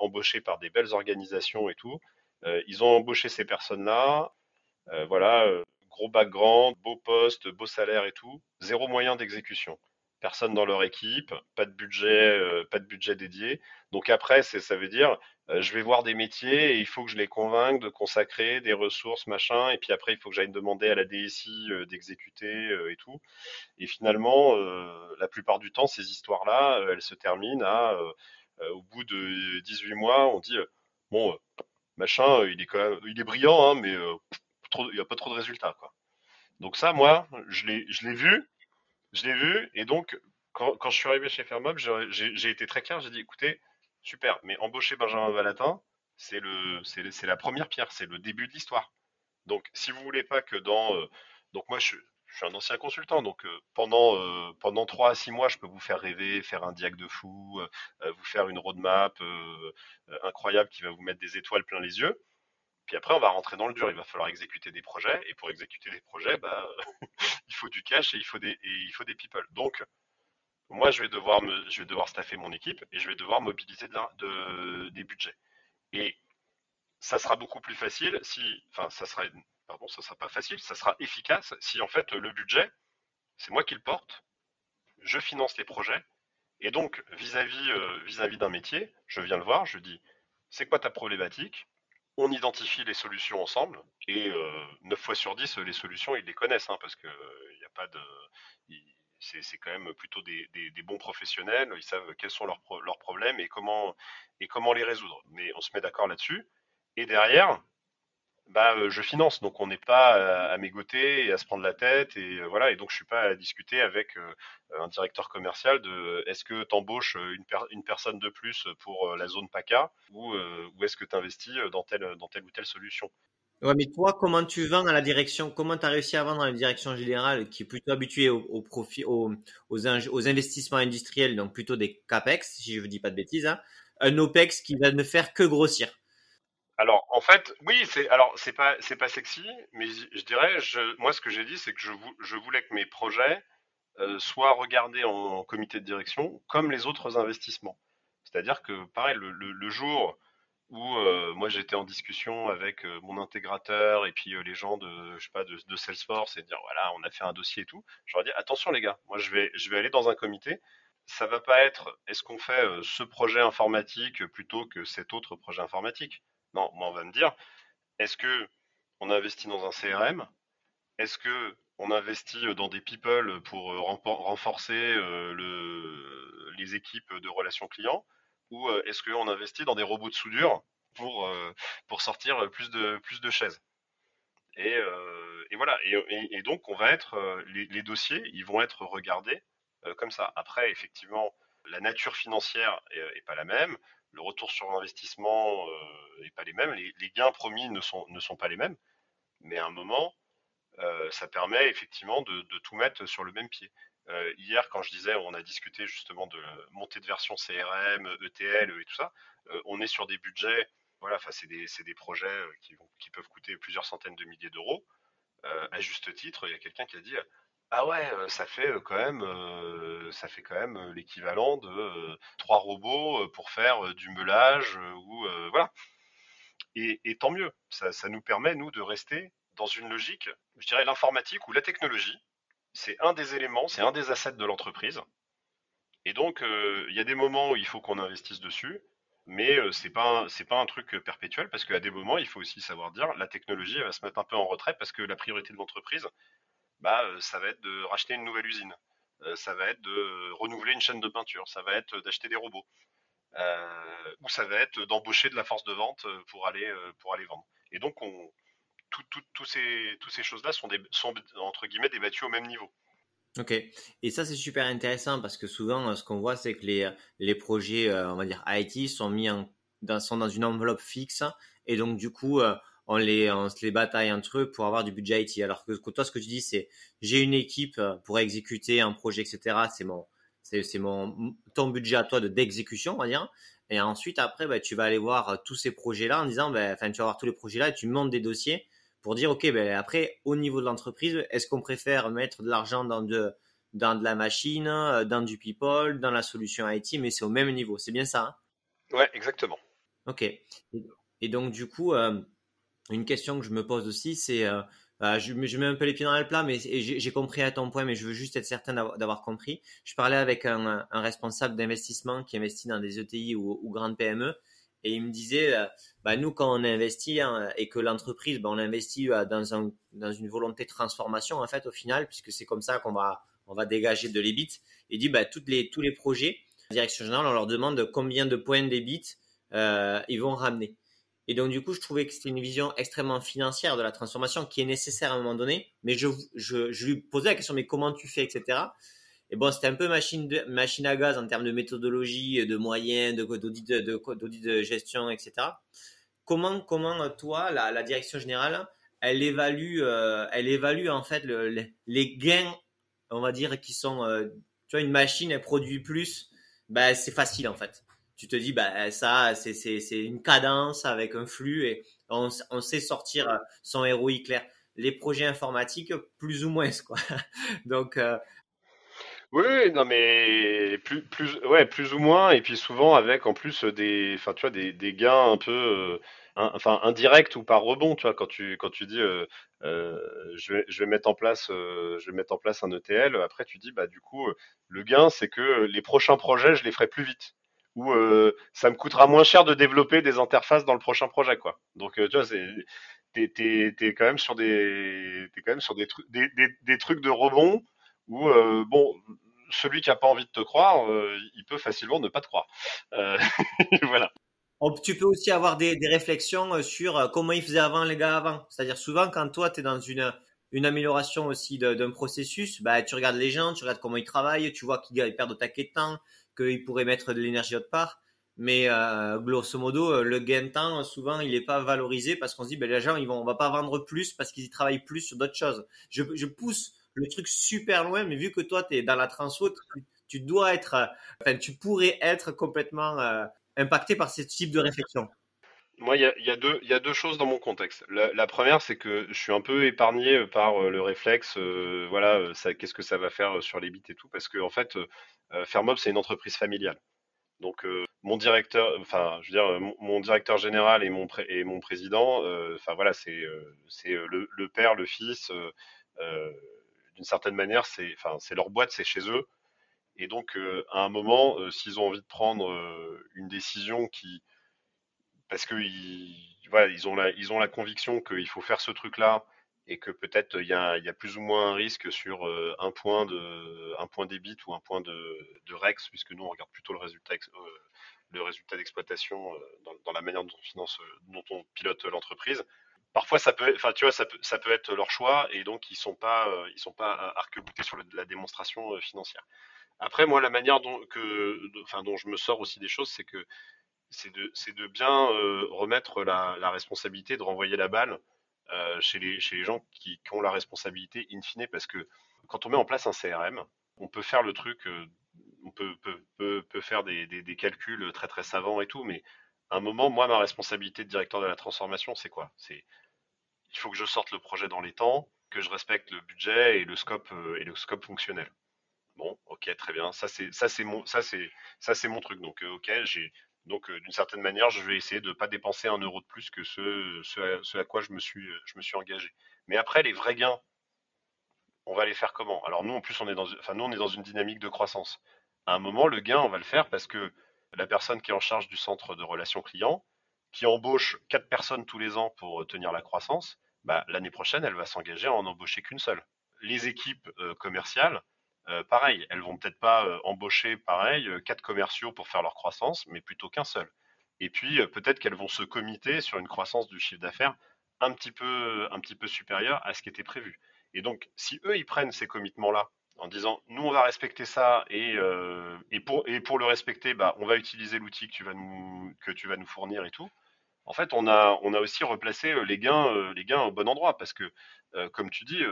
embauchés par des belles organisations et tout. ils ont embauché ces personnes-là, voilà, gros background, beau poste, beau salaire et tout, zéro moyen d'exécution personne dans leur équipe, pas de budget, euh, pas de budget dédié. Donc après, ça veut dire, euh, je vais voir des métiers et il faut que je les convainque de consacrer des ressources, machin. Et puis après, il faut que j'aille demander à la DSI euh, d'exécuter et tout. Et finalement, la plupart du temps, ces histoires-là, elles se terminent à, au bout de 18 mois, on dit, bon, machin, il est quand même, il est brillant, hein, mais il n'y a pas trop de résultats, quoi. Donc ça, moi, je l'ai, je l'ai vu. Je l'ai vu, et donc, quand, je suis arrivé chez Fairmob, j'ai été très clair, j'ai dit, écoutez, super, mais embaucher Benjamin Valatin, c'est le, c'est la première pierre, c'est le début de l'histoire. Donc, si vous voulez pas que dans, euh, donc moi, je, suis un ancien consultant, donc euh, pendant euh, pendant trois à six mois, je peux vous faire rêver, faire un diag de fou, vous faire une roadmap incroyable qui va vous mettre des étoiles plein les yeux. Puis après, on va rentrer dans le dur. Il va falloir exécuter des projets. Et pour exécuter des projets, bah, il faut du cash et il faut des, il faut des people. Donc, moi, je vais devoir me, je vais devoir staffer mon équipe et je vais devoir mobiliser de, des budgets. Et ça sera beaucoup plus facile si, enfin, ça sera, pardon, ça sera pas facile, ça sera efficace si en fait le budget, c'est moi qui le porte, je finance les projets et donc vis-à-vis euh, vis-à-vis d'un métier, je viens le voir, je dis, c'est quoi ta problématique? On identifie les solutions ensemble et euh, 9 fois sur 10 les solutions ils les connaissent hein, parce que il n'y a pas de c'est quand même plutôt des, bons professionnels ils savent quels sont leurs, leurs problèmes et comment et comment les résoudre. Mais on se met d'accord là-dessus. Et derrière bah, euh, je finance, donc on n'est pas euh, à, mégoter et à se prendre la tête et euh, voilà. Et donc je suis pas à discuter avec un directeur commercial de est-ce que tu embauches une, personne de plus pour la zone PACA ou, est-ce que tu investis dans telle, ou telle solution? Ouais, mais toi, comment tu vends dans la direction, comment tu as réussi à vendre dans la direction générale qui est plutôt habituée au, profit, aux, aux, investissements industriels, donc plutôt des CAPEX, si je ne dis pas de bêtises, hein, un OPEX qui va ne faire que grossir? Alors, en fait, oui, c'est alors c'est pas c'est pas sexy, mais je, dirais, je, moi, ce que j'ai dit, c'est que je, voulais que mes projets euh, soient regardés en, comité de direction comme les autres investissements. C'est-à-dire que, pareil, le, jour où euh, moi j'étais en discussion avec euh, mon intégrateur et puis les gens de je sais pas de, de, Salesforce et dire voilà, on a fait un dossier et tout, je leur dis attention les gars, moi je vais je vais aller dans un comité. Ça va pas être est-ce qu'on fait ce projet informatique plutôt que cet autre projet informatique? Non, moi on va me dire, est-ce que on investit dans un CRM Est-ce que on investit dans des people pour euh, renforcer euh, les équipes de relations clients? Ou euh, est-ce qu'on investit dans des robots de soudure pour, sortir plus de, plus de chaises? Et, voilà. Et, donc, on va être, les, dossiers, ils vont être regardés comme ça. Après, effectivement, la nature financière est pas la même le retour sur investissement n'est euh, pas les mêmes, les, gains promis ne sont, ne sont pas les mêmes, mais à un moment, euh, ça permet effectivement de, tout mettre sur le même pied. hier, quand je disais, on a discuté justement de montée de version CRM, ETL et tout ça, on est sur des budgets, voilà, c'est des, des, projets qui, qui peuvent coûter plusieurs centaines de milliers d'euros. à juste titre, il y a quelqu'un qui a dit ah ouais, ça fait quand même, ça fait quand même l'équivalent de trois robots pour faire du meulage ou voilà. Et, tant mieux, ça, nous permet nous de rester dans une logique, je dirais l'informatique ou la technologie, c'est un des éléments, c'est un des assets de l'entreprise. Et donc il y a des moments où il faut qu'on investisse dessus, mais c'est pas c'est pas un truc perpétuel parce qu'à des moments il faut aussi savoir dire la technologie va se mettre un peu en retrait parce que la priorité de l'entreprise bah, ça va être de racheter une nouvelle usine, ça va être de renouveler une chaîne de peinture, ça va être d'acheter des robots, ou ça va être d'embaucher de la force de vente pour aller, pour aller vendre. Et donc, on, toutes ces, toutes ces choses-là sont, des, sont, entre guillemets débattues au même niveau. Ok, et ça c'est super intéressant parce que souvent ce qu'on voit c'est que les, les projets, on va dire IT, sont mis en, dans, sont dans une enveloppe fixe. Et donc du coup on, les, on se les bataille entre eux pour avoir du budget IT. Alors que, toi, ce que tu dis, c'est j'ai une équipe euh, pour exécuter un projet, etc. C'est mon, c'est, mon, ton budget à toi de d'exécution, on va dire. Et ensuite, après, bah, tu vas aller voir euh, tous ces projets-là en disant, bah, enfin, tu vas voir tous les projets-là et tu montes des dossiers pour dire, OK, ben, après, au niveau de l'entreprise, est-ce qu'on préfère mettre de l'argent dans de, dans de la machine, euh, dans du people, dans la solution IT, mais c'est au même niveau? C'est bien ça? Hein? Ouais, exactement. OK. Et, donc, du coup, une question que je me pose aussi, c'est, euh, bah, je, mets un peu les pieds dans le plat, mais j'ai compris à ton point, mais je veux juste être certain d'avoir compris. Je parlais avec un, responsable d'investissement qui investit dans des ETI ou, grandes PME, et il me disait, euh, bah, nous quand on investit hein, et que l'entreprise, bah, on investit euh, dans, un, dans une volonté de transformation en fait au final, puisque c'est comme ça qu'on va, dégager de l'EBIT. Il dit, tous les projets, la direction générale, on leur demande combien de points d'EBIT ils vont ramener. Et donc, du coup, je trouvais que c'était une vision extrêmement financière de la transformation qui est nécessaire à un moment donné. Mais je, je, lui posais la question, mais comment tu fais, etc. Et bon, c'était un peu machine, machine à gaz en termes de méthodologie, de moyens, d'audit de, de, de, gestion, etc. Comment, comment toi, la, direction générale, elle évalue, euh, elle évalue en fait le, les, gains, on va dire, qui sont, euh, tu vois, une machine, elle produit plus, ben, c'est facile en fait tu te dis, bah, ça, c'est une cadence avec un flux et on, sait sortir son héroïque clair. Les projets informatiques, plus ou moins, quoi. Donc, euh, oui, non mais plus, plus, ou moins, et puis souvent avec en plus des, gains un peu, euh, indirects ou par rebond, tu vois, quand tu dis, euh, je vais je vais mettre en place, je vais mettre en place un ETL, après tu dis bah du coup le gain c'est que les prochains projets je les ferai plus vite où euh, ça me coûtera moins cher de développer des interfaces dans le prochain projet, quoi. Donc, euh, tu vois, c'est t'es, quand même sur des quand même sur des trucs des, trucs de rebond où euh, bon celui qui a pas envie de te croire il peut facilement ne pas te croire. Voilà. Tu peux aussi avoir des, des réflexions sur comment ils faisaient avant les gars avant. C'est-à-dire souvent quand toi tu es dans une une amélioration aussi d'un processus bah tu regardes les gens tu regardes comment ils travaillent tu vois qu'ils perdent au taquet de temps qu'ils pourraient mettre de l'énergie autre part. Mais euh, grosso modo, euh, le gain de temps, souvent, il n'est pas valorisé parce qu'on se dit, ben, les gens, ils vont, on va pas vendre plus parce qu'ils travaillent plus sur d'autres choses. Je, je, pousse le truc super loin, mais vu que toi, tu es dans la transfo, tu, dois être, euh, enfin, tu pourrais être complètement impacté par ce type de réflexion. Moi, il y a, y, a deux choses dans mon contexte. La, première, c'est que je suis un peu épargné par le réflexe, voilà, qu'est-ce que ça va faire sur les bits et tout, parce que en fait, euh, Fermob, c'est une entreprise familiale. Donc euh, mon directeur, enfin je veux dire mon, directeur général et mon et mon président, euh, enfin voilà c'est c'est le, père, le fils, d'une certaine manière c'est leur boîte, c'est chez eux. Et donc à un moment, s'ils ont envie de prendre une décision qui parce que voilà, ils ont ont la conviction qu'il faut faire ce truc là et que peut-être il y a, plus ou moins un risque sur euh, un point de un point débit ou un point de, Rex, puisque nous on regarde plutôt le résultat euh, le résultat d'exploitation euh, dans, la manière dont on finance, dont on pilote l'entreprise. Parfois ça peut, enfin tu vois, ça peut, ça peut être leur choix et donc ils sont pas ils sont pas arc-boutés sur la démonstration financière. Après moi la manière dont enfin dont je me sors aussi des choses, c'est que c'est de, de bien remettre la, responsabilité de renvoyer la balle chez, les, chez les gens qui, ont la responsabilité in fine, parce que quand on met en place un CRM, on peut faire le truc, on peut, faire des, calculs très très savants et tout, mais à un moment, moi, ma responsabilité de directeur de la transformation, c'est quoi? C'est il faut que je sorte le projet dans les temps, que je respecte le budget et le scope scope fonctionnel. Bon, ok, très bien. Ça c'est mon ça c'est mon truc. Donc ok, j'ai donc d'une certaine manière, je vais essayer de ne pas dépenser un euro de plus que ce, ce, à, quoi je me suis je me suis engagé. Mais après, les vrais gains, on va les faire comment? Alors nous, en plus, on est dans nous on dans une dynamique de croissance à un moment, le gain, on va le faire parce que la personne qui est en charge du centre de relations clients, qui embauche quatre personnes tous les ans pour tenir la croissance, bah, l'année prochaine, elle va s'engager à en embaucher qu'une seule. Les équipes euh, commerciales, euh, pareil, elles vont peut-être pas euh, embaucher pareil quatre commerciaux pour faire leur croissance, mais plutôt qu'un seul. Et puis peut-être qu'elles vont se comiter sur une croissance du chiffre d'affaires un petit peu un petit peu supérieure à ce qui était prévu. Et donc, si eux ils prennent ces commitments là en disant nous on va respecter ça et, euh, et, pour, et pour le respecter bah, on va utiliser l'outil que tu vas nous que tu vas nous fournir et tout. En fait on a on a aussi replacé euh, les gains euh, les gains au bon endroit parce que comme tu dis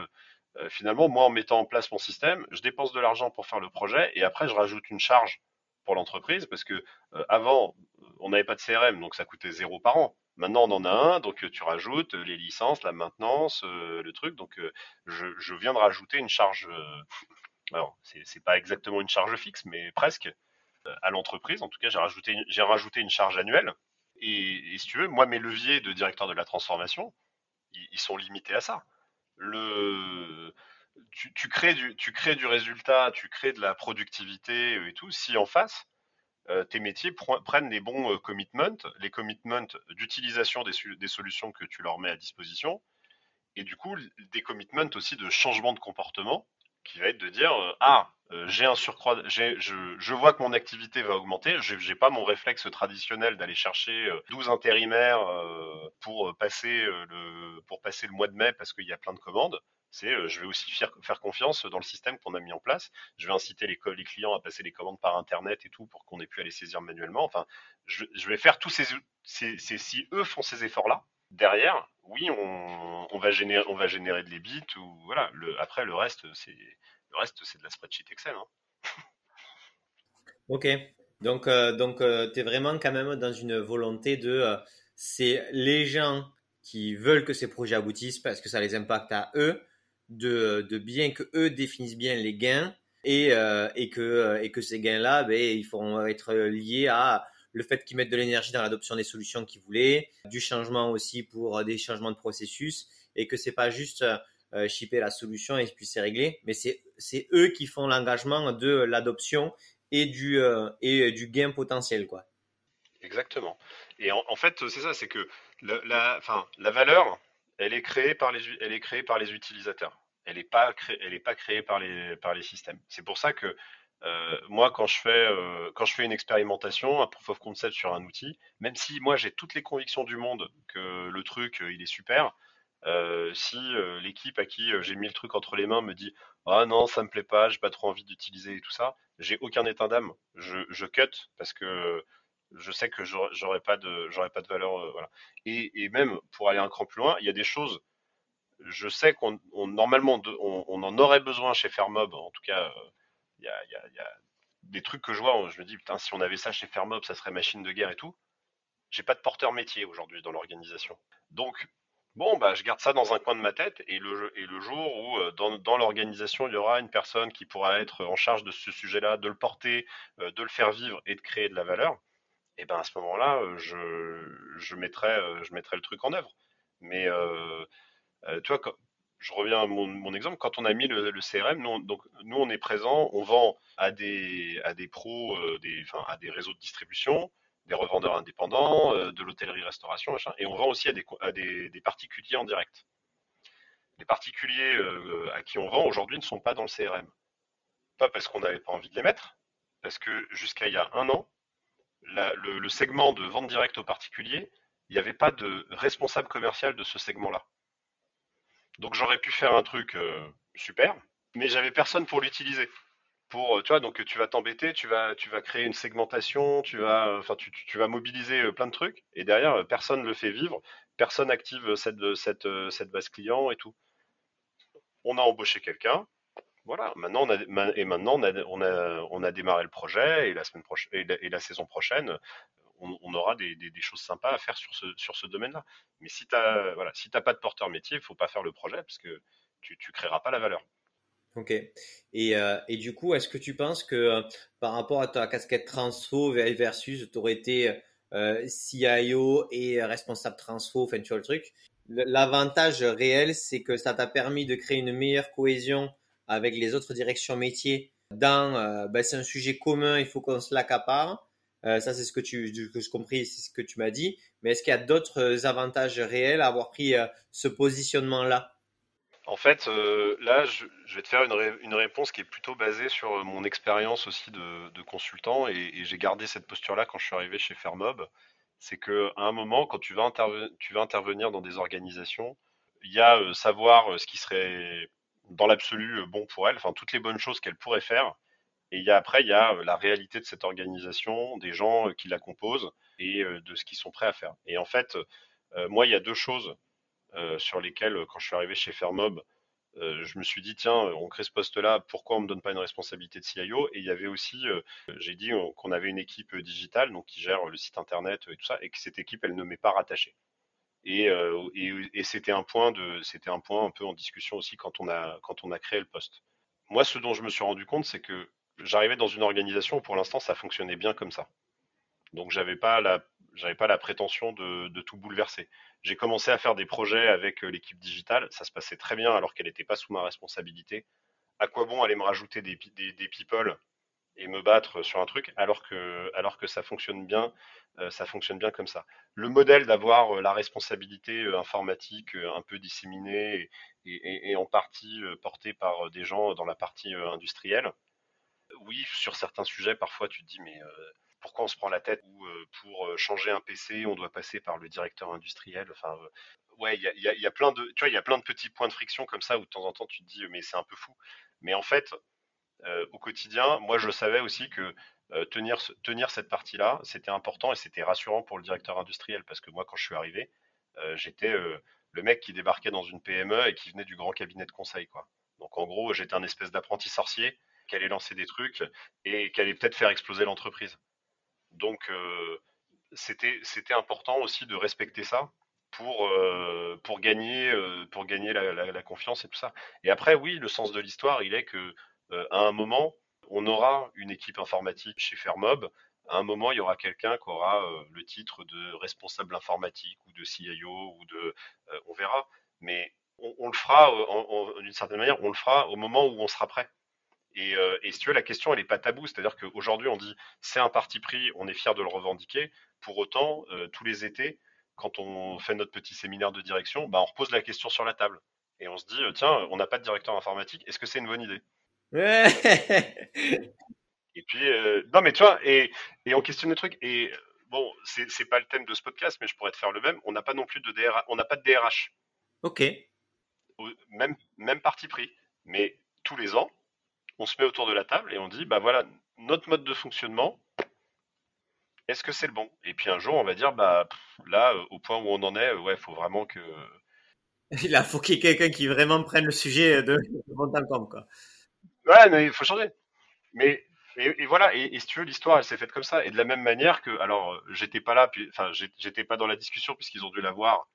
finalement moi en mettant en place mon système je dépense de l'argent pour faire le projet et après je rajoute une charge pour l'entreprise parce que avant on n'avait pas de CRM donc ça coûtait zéro par an. Maintenant, on en a un, donc tu rajoutes les licences, la maintenance, le truc. Donc, je, viens de rajouter une charge alors c'est pas exactement une charge fixe, mais presque euh, à l'entreprise. En tout cas, j'ai rajouté, j'ai rajouté une charge annuelle. Et, si tu veux, moi, mes leviers de directeur de la transformation, ils, sont limités à ça. Tu, crées du, résultat, tu crées de la productivité et tout, si en face, euh, tes métiers prennent les bons euh, commitments, les commitments d'utilisation des, solutions que tu leur mets à disposition, et du coup, des commitments aussi de changement de comportement qui va être de dire euh, ah euh, j'ai un surcroît, je, je, vois que mon activité va augmenter, j'ai pas mon réflexe traditionnel d'aller chercher 12 euh, intérimaires pour passer le pour passer le mois de mai parce qu'il y a plein de commandes. C'est je vais aussi faire, faire confiance dans le système qu'on a mis en place. Je vais inciter les, les, clients à passer les commandes par internet et tout pour qu'on ait pu aller saisir manuellement. Enfin, je, vais faire tous ces, ces, ces si eux font ces efforts là derrière, oui, on, va générer, on va générer de l'EBIT ou voilà. Après, le reste, c'est le reste, c'est de la spreadsheet Excel. Hein. ok. Donc, euh, donc, euh, tu es vraiment quand même dans une volonté de, euh, c'est les gens qui veulent que ces projets aboutissent parce que ça les impacte à eux, de, de bien que eux définissent bien les gains et, et que, et que ces gains-là, ben, ils pourront être liés à le fait qu'ils mettent de l'énergie dans l'adoption des solutions qu'ils voulaient, du changement aussi pour euh, des changements de processus, et que c'est pas juste euh, shipper la solution et puis c'est réglé, mais c'est eux qui font l'engagement de l'adoption et du euh, et du gain potentiel quoi. Exactement. Et en, fait c'est ça, c'est que la, enfin, la valeur, elle est créée par les elle est créée par les utilisateurs. Elle n'est pas est pas créée par les par les systèmes. C'est pour ça que moi, quand je fais euh, quand je fais une expérimentation, un proof of concept sur un outil, même si moi j'ai toutes les convictions du monde que le truc euh, il est super, si l'équipe à qui j'ai mis le truc entre les mains me dit ah non ça me plaît pas, j'ai pas trop envie d'utiliser et tout ça, j'ai aucun état d'âme, je, je cut parce que je sais que j'aurais pas de pas de valeur voilà. Et, et, même pour aller un cran plus loin, il y a des choses je sais qu'on on, normalement on, en aurait besoin chez Fairmob, en tout cas il y a, des trucs que je vois, je me dis, putain, si on avait ça chez Fermob, ça serait machine de guerre et tout. J'ai pas de porteur métier aujourd'hui dans l'organisation. Donc, bon, bah, je garde ça dans un coin de ma tête et le, et le jour où euh, dans, l'organisation, il y aura une personne qui pourra être en charge de ce sujet-là, de le porter, euh, de le faire vivre et de créer de la valeur, et ben à ce moment-là, euh, je, je, mettrai, je le truc en œuvre. Mais tu vois, je reviens à mon, exemple, quand on a mis le, CRM, nous, donc, nous, on est présent, on vend à des, à des pros, euh, à des réseaux de distribution, des revendeurs indépendants, euh, de l'hôtellerie-restauration, et on vend aussi à des, à des, des particuliers en direct. Les particuliers euh, à qui on vend aujourd'hui ne sont pas dans le CRM. Pas parce qu'on n'avait pas envie de les mettre, parce que jusqu'à il y a un an, le, le segment de vente directe aux particuliers, il n'y avait pas de responsable commercial de ce segment-là. Donc j'aurais pu faire un truc euh, super, mais j'avais personne pour l'utiliser. Pour, euh, tu vois, donc tu vas t'embêter, tu vas, tu vas créer une segmentation, tu vas, enfin, tu, tu, vas mobiliser euh, plein de trucs, et derrière, personne ne le fait vivre, personne active cette, cette, cette base client et tout. On a embauché quelqu'un, Voilà, maintenant on a, et maintenant on a, on a, on a démarré le projet et la semaine prochaine et la, et la saison prochaine, on, on aura des, des, des, choses sympas à faire sur ce, sur ce domaine-là. Mais si tu voilà, si pas de porteur métier, il faut pas faire le projet parce que tu, tu créeras pas la valeur. Ok. Et, euh, et du coup, est-ce que tu penses que euh, par rapport à ta casquette transfo versus tu aurais été euh, CIO et responsable transfo, enfin tu vois le truc, l'avantage réel, c'est que ça t'a permis de créer une meilleure cohésion avec les autres directions métiers dans, ben, c'est un sujet commun, il faut qu'on se l'accapare. Euh, ça, c'est ce que tu, que je compris, c'est ce que tu m'as dit. Mais est-ce qu'il y a d'autres avantages réels à avoir pris euh, ce positionnement-là? En fait, euh, là, je, vais te faire une, ré, une, réponse qui est plutôt basée sur mon expérience aussi de, consultant, et, j'ai gardé cette posture-là quand je suis arrivé chez Fairmob. C'est que à un moment, quand tu vas, tu vas intervenir dans des organisations, il y a savoir ce qui serait dans l'absolu bon pour elle, enfin toutes les bonnes choses qu'elle pourrait faire, et après, il y a la réalité de cette organisation, des gens qui la composent et de ce qu'ils sont prêts à faire. Et en fait, moi, il y a deux choses sur lesquelles, quand je suis arrivé chez Fairmob, je me suis dit, tiens, on crée ce poste-là, pourquoi on me donne pas une responsabilité de CIO Et il y avait aussi, j'ai dit qu'on avait une équipe digitale, donc qui gère le site internet et tout ça, et que cette équipe, elle ne m'est pas rattachée. Et, c'était un point c'était un point un peu en discussion aussi quand on a, quand on a créé le poste. Moi, ce dont je me suis rendu compte, c'est que j'arrivais dans une organisation où pour l'instant ça fonctionnait bien comme ça. Donc j'avais pas la j'avais pas la prétention de, tout bouleverser. J'ai commencé à faire des projets avec l'équipe digitale, ça se passait très bien alors qu'elle n'était pas sous ma responsabilité. À quoi bon aller me rajouter des, people et me battre sur un truc alors que alors que ça fonctionne bien, euh, ça fonctionne bien comme ça? Le modèle d'avoir la responsabilité informatique un peu disséminée et en partie portée par des gens dans la partie industrielle, oui, sur certains sujets, parfois tu te dis, mais euh, pourquoi on se prend la tête ou euh, pour changer un PC, on doit passer par le directeur industriel. Enfin, euh, ouais, il y a, plein de, tu vois, il y a plein de petits points de friction comme ça où de temps en temps tu te dis, mais c'est un peu fou. Mais en fait, au quotidien, moi je savais aussi que tenir, tenir cette partie-là, c'était important et c'était rassurant pour le directeur industriel parce que moi, quand je suis arrivé, j'étais le mec qui débarquait dans une PME et qui venait du grand cabinet de conseil, quoi. Donc en gros, j'étais un espèce d'apprenti sorcier qui allait lancer des trucs et qui allait peut-être faire exploser l'entreprise. Donc euh, c'était important aussi de respecter ça pour euh, gagner euh, pour gagner la, la, confiance et tout ça. Et après oui, le sens de l'histoire, il est que euh, à un moment on aura une équipe informatique chez Fairmob. À un moment, il y aura quelqu'un qui aura euh, le titre de responsable informatique ou de CIO ou de euh, on verra. Mais on le fera d'une certaine manière, on le fera au moment où on sera prêt. Et, euh, et, si tu veux, la question, elle n'est pas taboue. C'est-à-dire qu'aujourd'hui, on dit c'est un parti pris, on est fier de le revendiquer. Pour autant, euh, tous les étés, quand on fait notre petit séminaire de direction, bah, on repose la question sur la table. Et on se dit euh, tiens, on n'a pas de directeur informatique, est-ce que c'est une bonne idée? Et puis, non, mais tu vois, et, et on questionne le truc. Et bon, c'est pas le thème de ce podcast, mais je pourrais te faire le même. On n'a pas non plus de DRH. On n'a pas de DRH. Ok. Même, même parti pris. Mais tous les ans, on se met autour de la table et on dit, bah voilà, notre mode de fonctionnement, est-ce que c'est le bon? Et puis un jour, on va dire, bah là, euh, au point où on en est, ouais, il faut vraiment que. Il faut qu'il y ait quelqu'un qui vraiment prenne le sujet de temps, quoi. Ouais, mais il faut changer. Mais et, et voilà, et, et, si tu veux, l'histoire, elle s'est faite comme ça. Et de la même manière que, alors, j'étais pas là, puis, enfin, j'étais pas dans la discussion puisqu'ils ont dû la voir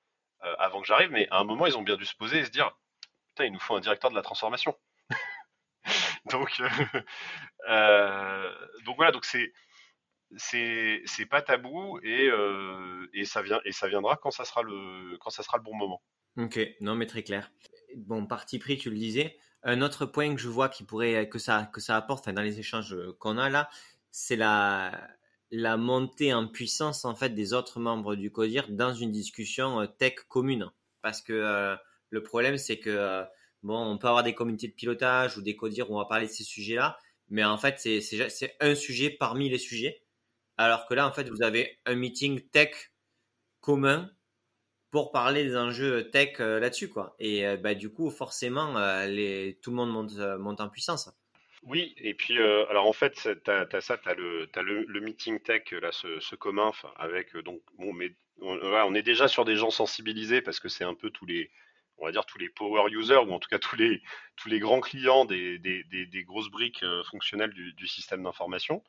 euh, avant que j'arrive, mais à un moment, ils ont bien dû se poser et se dire, putain, il nous faut un directeur de la transformation. donc, euh, donc voilà, donc c'est c'est pas tabou et euh, et ça vient et ça viendra quand ça sera le quand ça sera le bon moment. Ok, non mais très clair. Bon, parti pris, tu le disais. Un autre point que je vois qui pourrait que ça que ça apporte, dans les échanges qu'on a là, c'est la la montée en puissance en fait des autres membres du CODIR dans une discussion euh, tech commune. Parce que euh, le problème c'est que euh, Bon, on peut avoir des comités de pilotage ou des codires où on va parler de ces sujets-là, mais en fait, c'est un sujet parmi les sujets. Alors que là, en fait, vous avez un meeting tech commun pour parler des enjeux tech euh, là-dessus. Et euh, bah, du coup, forcément, euh, tout le monde monte, en puissance. Oui, et puis alors en fait, tu as, ça, tu as, le, meeting tech, là, ce, commun, avec donc mais on, est déjà sur des gens sensibilisés parce que c'est un peu tous les on va dire tous les power users ou en tout cas tous les tous les grands clients des, grosses briques fonctionnelles du, système d'information.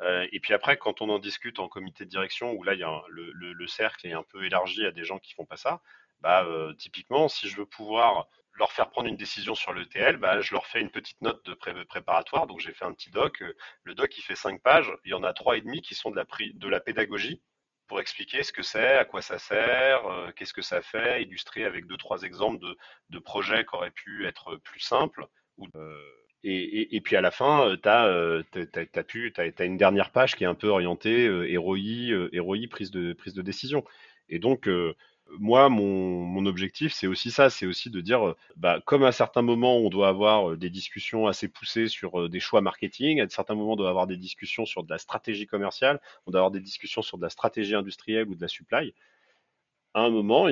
Euh, et puis après, quand on en discute en comité de direction, où là, il y a le, le, le, cercle est un peu élargi à des gens qui font pas ça, bah, euh, typiquement, si je veux pouvoir leur faire prendre une décision sur le TL, bah, je leur fais une petite note de préparatoire. Donc j'ai fait un petit doc. Le doc, il fait cinq pages. Il y en a trois et demi qui sont de la, de la pédagogie pour expliquer ce que c'est, à quoi ça sert, euh, qu'est-ce que ça fait, illustrer avec deux trois exemples de, de projets qui auraient pu être plus simples. Euh, et, et, puis à la fin, tu as, euh, une dernière page qui est un peu orientée euh, ROI, prise de, prise de décision. Et donc, moi, mon, objectif, c'est aussi ça, c'est aussi de dire, bah, comme à certains moments, on doit avoir des discussions assez poussées sur des choix marketing, à certains moments, on doit avoir des discussions sur de la stratégie commerciale, on doit avoir des discussions sur de la stratégie industrielle ou de la supply. À un moment,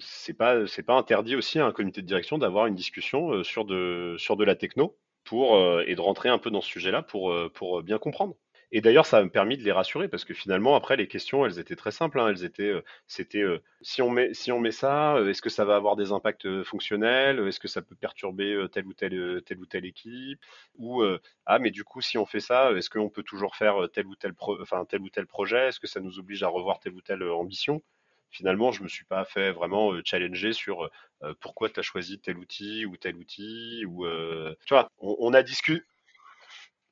c'est pas pas interdit aussi à un comité de direction d'avoir une discussion sur de la techno pour et de rentrer un peu dans ce sujet-là pour bien comprendre. Et d'ailleurs, ça m'a permis de les rassurer parce que finalement, après, les questions, elles étaient très simples. Hein. Elles étaient, euh, c'était, euh, si on met, si on met ça, euh, est-ce que ça va avoir des impacts fonctionnels Est-ce que ça peut perturber telle ou telle, telle ou telle équipe Ou ah, mais du coup, si on fait ça, est-ce qu'on peut toujours faire tel ou tel, enfin ou projet Est-ce que ça nous oblige à revoir telle ou telle ambition? Finalement, je me suis pas fait vraiment challenger sur pourquoi tu as choisi tel outil ou tel outil ou tu vois, on a discuté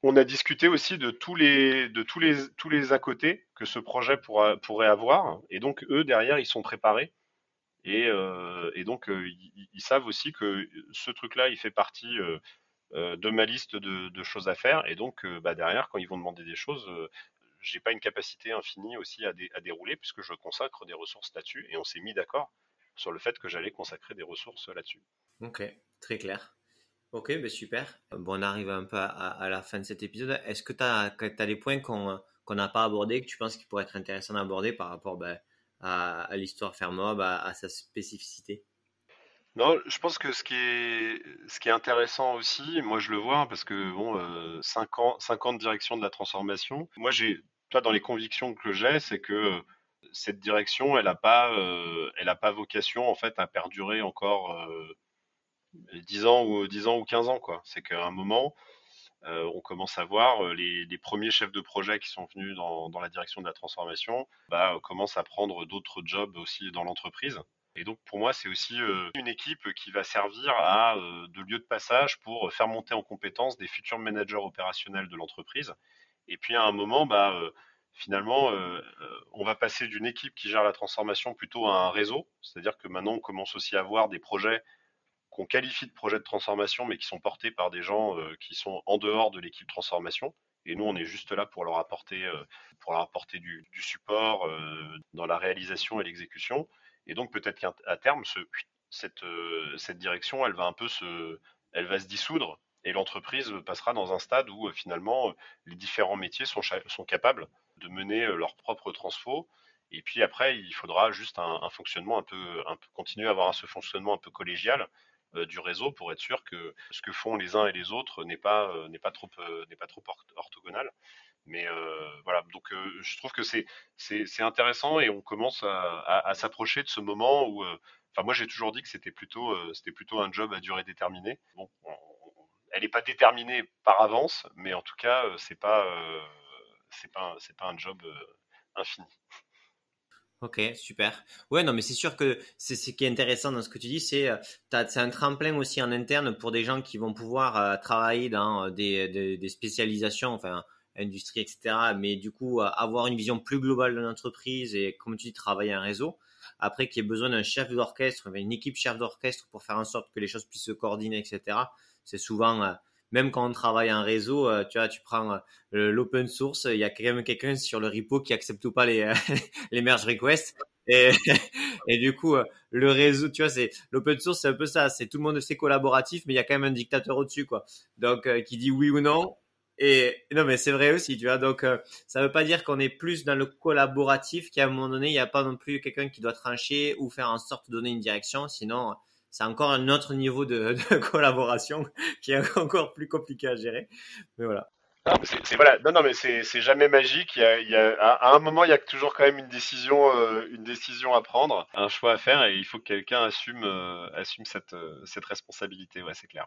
on a discuté aussi de tous les de tous les tous à côté que ce projet pourra, pourrait avoir et donc eux derrière ils sont préparés et, euh, et donc euh, ils, savent aussi que ce truc là il fait partie euh, de ma liste de, de, choses à faire et donc bah, derrière quand ils vont demander des choses j'ai pas une capacité infinie aussi à, à dérouler puisque je consacre des ressources là-dessus et on s'est mis d'accord sur le fait que j'allais consacrer des ressources là-dessus. Ok, très clair. Ok, ben super. Bon, on arrive un peu à, la fin de cet épisode. Est-ce que tu as, des points qu'on n'a pas abordés, que tu penses qu'il pourrait être intéressant d'aborder par rapport ben, à, l'histoire Fermob, à, sa spécificité? Non, je pense que ce qui est ce qui est intéressant aussi, moi je le vois hein, parce que bon, euh, 5 ans, 5 ans de la transformation. Moi j'ai, toi dans les convictions que j'ai, c'est que cette direction, elle n'a pas, euh, pas vocation en fait à perdurer encore euh, 10 ans ou 10 ans ou 15 ans quoi. C'est qu'à un moment, euh, on commence à voir euh, les, les, premiers chefs de projet qui sont venus dans, dans la direction de la transformation, bah, commencent à prendre d'autres jobs aussi dans l'entreprise. Et donc pour moi, c'est aussi euh, une équipe qui va servir à de lieu de passage pour faire monter en compétence des futurs managers opérationnels de l'entreprise. Et puis à un moment, bah, finalement, on va passer d'une équipe qui gère la transformation plutôt à un réseau. C'est-à-dire que maintenant, on commence aussi à voir des projets qu'on qualifie de projets de transformation, mais qui sont portés par des gens euh, qui sont en dehors de l'équipe transformation. Et nous, on est juste là pour leur apporter, euh, pour leur apporter du, support euh, dans la réalisation et l'exécution. Et donc peut-être qu'à terme, ce, cette, direction, elle va un peu se, elle va se dissoudre et l'entreprise passera dans un stade où finalement les différents métiers sont, capables de mener leur propre transfo. Et puis après, il faudra juste un, fonctionnement un peu, un continuer à avoir ce fonctionnement un peu collégial du réseau pour être sûr que ce que font les uns et les autres n'est pas euh, n'est pas trop euh, n'est pas trop orthogonal. Mais voilà, donc je trouve que c'est intéressant et on commence à, s'approcher de ce moment où Enfin, moi, j'ai toujours dit que c'était plutôt, c'était plutôt un job à durée déterminée. Bon, elle n'est pas déterminée par avance, mais en tout cas, c'est pas, c'est pas, pas un job infini. Ok, super. Ouais, non, mais c'est sûr que c'est ce qui est intéressant dans ce que tu dis, c'est euh, c'est un tremplin aussi en interne pour des gens qui vont pouvoir euh, travailler dans euh, des, des, des, spécialisations, enfin industrie, etc. Mais du coup, avoir une vision plus globale de l'entreprise et, comme tu dis, travailler un réseau. Après, qu'il y ait besoin d'un chef d'orchestre, une équipe chef d'orchestre pour faire en sorte que les choses puissent se coordonner, etc. C'est souvent même quand on travaille en réseau, euh, tu vois, tu prends euh, l'open source, il y a quand même quelqu'un sur le repo qui accepte ou pas les, euh, les merge requests. Et, et du coup, le réseau, tu vois, c'est l'open source, c'est un peu ça. C'est tout le monde c'est collaboratif, mais il y a quand même un dictateur au-dessus, quoi. Donc, qui dit oui ou non. Et non, mais c'est vrai aussi, tu vois. Donc, ça veut pas dire qu'on est plus dans le collaboratif, qu'à un moment donné, il n'y a pas non plus quelqu'un qui doit trancher ou faire en sorte de donner une direction. Sinon, c'est encore un autre niveau de, collaboration qui est encore plus compliqué à gérer. Mais voilà. Non, non, mais c'est jamais magique. Il y a, à un moment, il y a toujours quand même une décision, euh, une décision à prendre, un choix à faire, et il faut que quelqu'un assume, euh, cette, euh, cette responsabilité. Ouais, c'est clair.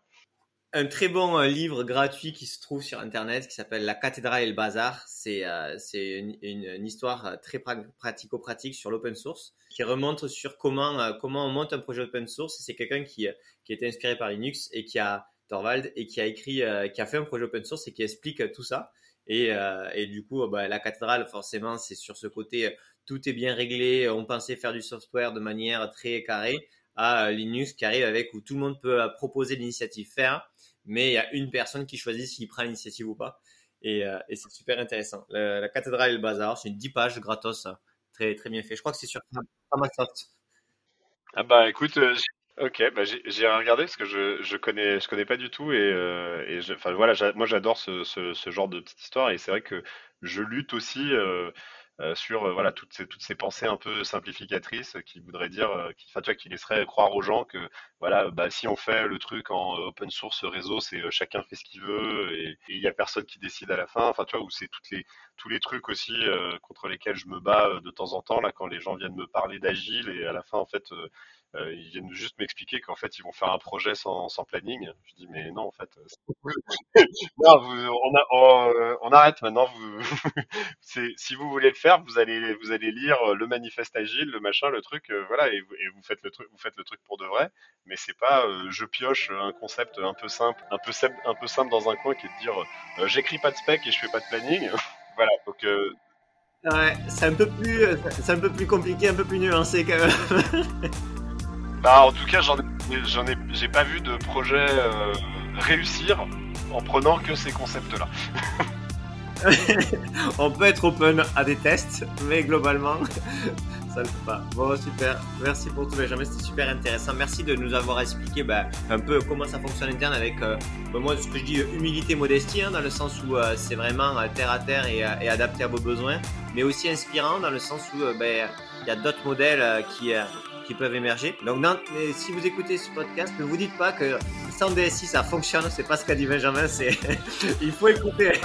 Un très bon livre gratuit qui se trouve sur Internet qui s'appelle La cathédrale et le bazar. C'est c'est une, histoire très pratico-pratique sur l'open source qui remonte sur comment, comment on monte un projet open source. C'est quelqu'un qui, qui a été inspiré par Linux et qui a Torvald, et qui a écrit, euh, qui a fait un projet open source et qui explique euh, tout ça. Et, euh, et du coup, bah, la cathédrale, forcément, c'est sur ce côté, tout est bien réglé. On pensait faire du software de manière très carrée à Linux qui arrive avec où tout le monde peut proposer l'initiative faire, mais il y a une personne qui choisit s'il prend l'initiative ou pas. Et, et c'est super intéressant. La, cathédrale et le bazar, c'est une 10 pages gratos, très, très bien fait. Je crois que c'est sur Microsoft. Ah bah écoute, Ok, bah j'ai regardé parce que je, je connais je connais pas du tout et, euh, et enfin voilà moi j'adore ce, ce, genre de petite histoire et c'est vrai que je lutte aussi euh, euh, sur voilà toutes ces toutes ces pensées un peu simplificatrices qui voudraient dire qui enfin tu vois qui laisseraient croire aux gens que voilà bah si on fait le truc en open source réseau c'est chacun fait ce qu'il veut et il y a personne qui décide à la fin. Enfin tu vois où c'est toutes les tous les trucs aussi contre lesquels je me bats de temps en temps là quand les gens viennent me parler d'agile et à la fin en fait euh, ils viennent juste m'expliquer qu'en fait ils vont faire un projet sans, planning. Je dis mais non en fait, non, vous, on, a, on, euh, arrête maintenant. Vous, si vous voulez le faire, vous allez vous allez lire le manifeste agile, le machin, le truc, euh, voilà, et, et, vous faites le truc, vous faites le truc pour de vrai. Mais c'est pas je pioche un concept un peu simple, un peu simple, un peu simple dans un coin qui est de dire j'écris pas de spec et je fais pas de planning. voilà donc Ouais, c'est un peu plus, c'est un peu plus compliqué, un peu plus nuancé quand même. Bah, en tout cas, j'en ai, j'ai pas vu de projet euh, réussir en prenant que ces concepts-là. On peut être open à des tests, mais globalement, ça ne fait pas. Bon, super. Merci pour tout, Benjamin. C'était super intéressant. Merci de nous avoir expliqué bah, un peu comment ça fonctionne interne avec, euh, bah, moi, ce que je dis, humilité, modestie, hein, dans le sens où euh, c'est vraiment terre à terre et, et, adapté à vos besoins, mais aussi inspirant dans le sens où ben, il y a d'autres modèles qui qui peuvent émerger. Donc, si vous écoutez ce podcast, ne vous dites pas que sans DSI ça fonctionne. C'est pas ce qu'a dit Benjamin. C'est il faut écouter.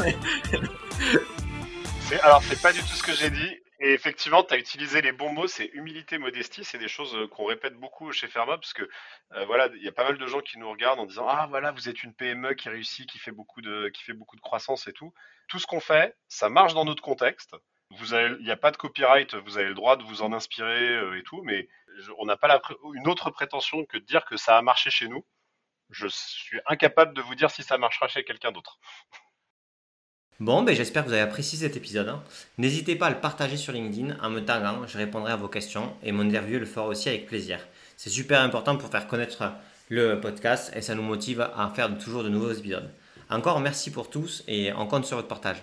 alors, c'est pas du tout ce que j'ai dit. Et effectivement, tu as utilisé les bons mots, c'est humilité, modestie, c'est des choses euh, qu'on répète beaucoup chez Ferma, parce que euh, voilà, il y a pas mal de gens qui nous regardent en disant ah voilà, vous êtes une PME qui réussit, qui fait beaucoup de, qui fait beaucoup de croissance et tout. Tout ce qu'on fait, ça marche dans notre contexte. Vous avez, il n'y a pas de copyright, vous avez le droit de vous en inspirer euh, et tout, mais on n'a pas une autre prétention que de dire que ça a marché chez nous. Je suis incapable de vous dire si ça marchera chez quelqu'un d'autre. Bon, ben j'espère que vous avez apprécié cet épisode. Hein. N'hésitez pas à le partager sur LinkedIn en me taguant, je répondrai à vos questions et mon interview le fera aussi avec plaisir. C'est super important pour faire connaître le podcast et ça nous motive à faire toujours de nouveaux épisodes. Encore merci pour tous et on compte sur votre partage.